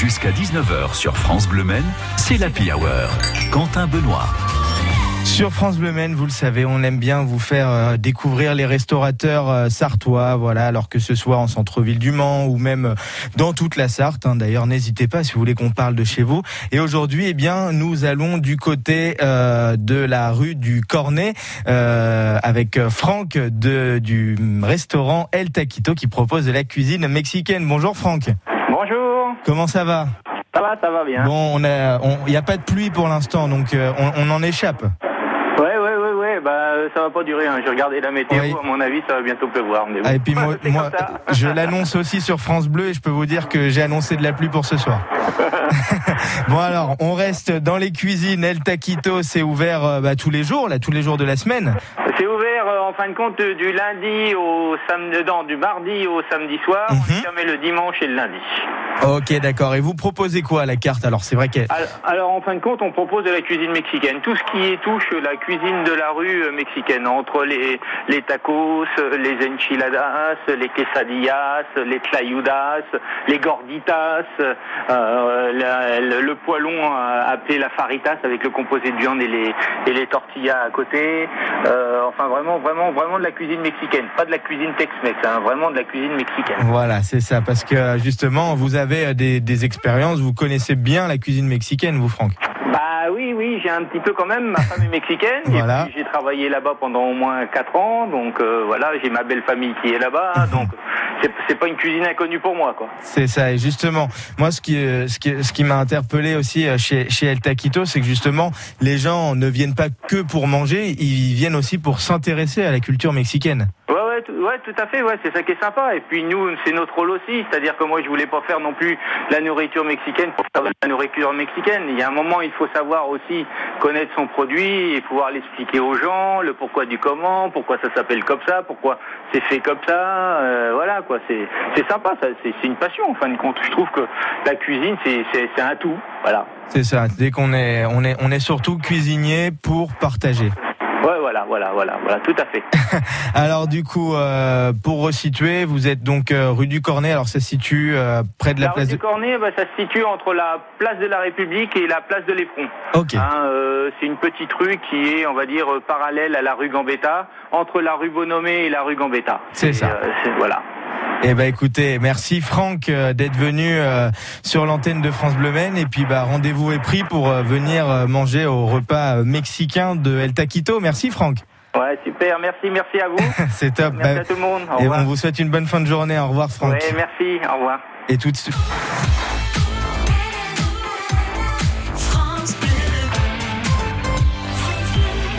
Jusqu'à 19h sur France Bleu Men, c'est l'Happy Hour. Quentin Benoît. Sur France Bleu Maine, vous le savez, on aime bien vous faire euh, découvrir les restaurateurs euh, sartois, voilà, alors que ce soit en centre-ville du Mans ou même euh, dans toute la Sarthe. hein. D'ailleurs, n'hésitez pas si vous voulez qu'on parle de chez vous. Et aujourd'hui, eh bien, nous allons du côté de la rue du Cornet euh, avec Franck du restaurant El Taquito qui propose de la cuisine mexicaine. Bonjour Franck. Bonjour, Comment ça va ça va, ça va bien. Bon, on a, il n'y a pas de pluie pour l'instant, donc euh, on, on en échappe. Ouais, ouais, ouais, ouais, bah ça va pas durer. Hein. J'ai regardé la météo, Oui. à mon avis, ça va bientôt pleuvoir. Mais bon. Ah, et puis moi, je l'annonce aussi sur France Bleu et je peux vous dire que j'ai annoncé de la pluie pour ce soir. bon alors, on reste dans les cuisines. El Taquito, c'est ouvert euh, bah, tous les jours, là, tous les jours de la semaine. C'est ouvert euh, en fin de compte euh, du lundi au samedi, non, du mardi au samedi soir. On Mhm. est fermé le dimanche et le lundi. Ok, d'accord. Et vous proposez quoi à la carte Alors, c'est vrai que Alors, alors, en fin de compte, on propose de la cuisine mexicaine, tout ce qui touche la cuisine de la rue euh, mexicaine, entre les, les tacos, euh, les enchiladas, les quesadillas, les tlayudas, les gorditas, euh, la- le, le poêlon euh, appelé la faritas avec le composé de viande et les, et les tortillas à côté. Euh, enfin, vraiment, vraiment, vraiment de la cuisine mexicaine, pas de la cuisine Tex-Mex, hein, vraiment de la cuisine mexicaine. voilà, c'est ça. Parce que justement, vous avez euh, des, des expériences, vous connaissez bien la cuisine mexicaine, vous, Franck. Bah oui, oui, j'ai un petit peu quand même. Ma femme est mexicaine. Voilà. J'ai travaillé là-bas pendant au moins 4 ans. Donc euh, voilà, j'ai ma belle famille qui est là-bas. donc c'est, pas une cuisine inconnue pour moi, quoi. C'est ça. Et justement, moi, ce qui, euh, ce qui, ce qui m'a interpellé aussi euh, chez, chez El Taquito, c'est que justement, les gens ne viennent pas que pour manger, ils viennent aussi pour s'intéresser à la culture mexicaine. Ouais, tout, à fait. Ouais, c'est ça qui est sympa. Et puis nous, c'est notre rôle aussi. C'est-à-dire que moi, je voulais pas faire non plus la nourriture mexicaine pour faire de la nourriture mexicaine. Il y a un moment, il faut savoir aussi connaître son produit et pouvoir l'expliquer aux gens, le pourquoi du comment, pourquoi ça s'appelle comme ça, pourquoi c'est fait comme ça. euh, voilà, quoi. C'est, c'est sympa. C'est, une passion en fin de compte. Je trouve que la cuisine, c'est un tout. Voilà. C'est ça. Dès qu'on est, on est, on est surtout cuisinier pour partager. Ouais, voilà, voilà, voilà, voilà, tout à fait. Alors du coup, euh, pour resituer, vous êtes donc euh, rue du Cornet. Alors ça se situe euh, près de la, La place rue du Cornet, bah, ça se situe entre la place de la République et la place de l'Éperon. Ok. Hein, c'est une petite rue qui est, on va dire, parallèle à la rue Gambetta, entre la rue Bonomé et la rue Gambetta. C'est ça. voilà. Eh ben écoutez, merci Franck euh, d'être venu euh, sur l'antenne de France Bleu Maine. Et puis bah rendez-vous est pris pour euh, venir manger au repas mexicain de El Taquito. Merci Franck. Ouais, super. Merci, merci à vous. C'est top. merci Bah, à tout le monde. Au et revoir. on vous souhaite une bonne fin de journée. Au revoir Franck. Ouais, merci. Au revoir. Et tout de suite.